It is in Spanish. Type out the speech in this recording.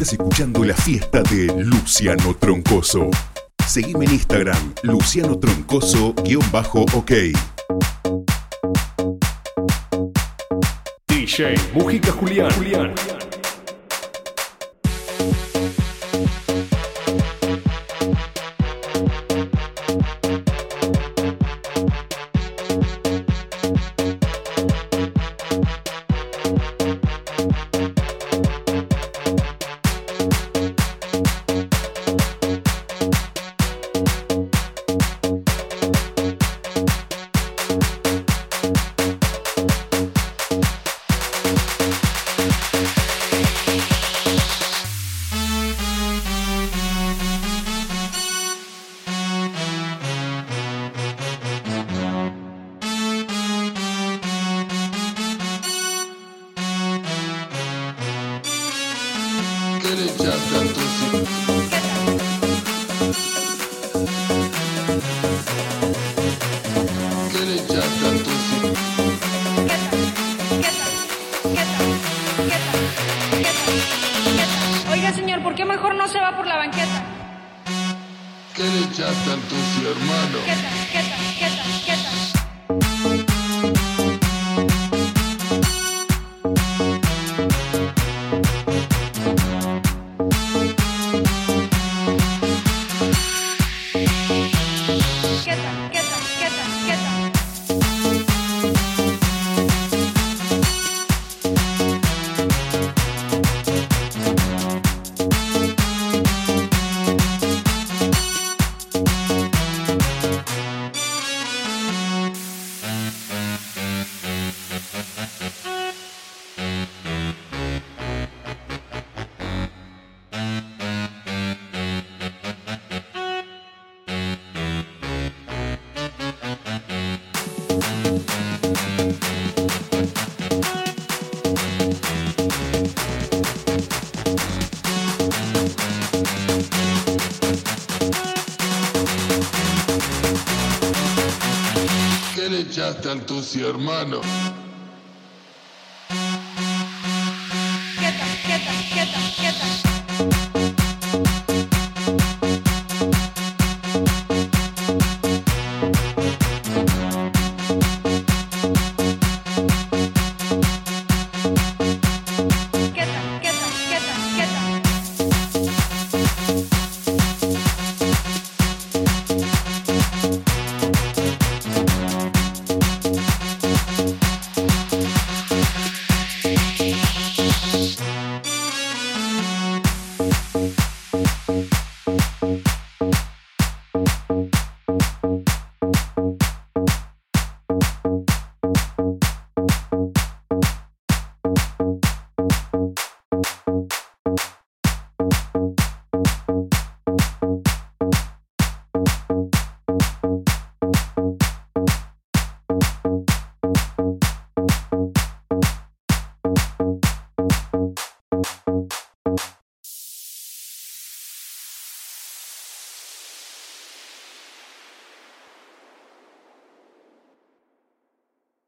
Estás escuchando la fiesta de Luciano Troncoso. Seguime en Instagram, Luciano Troncoso-OK. DJ Mujica Julián. Julián. Oiga, señor, ¿por qué mejor no se va por la banqueta? Quieta, ¿Qué le echaste al tucio hermano?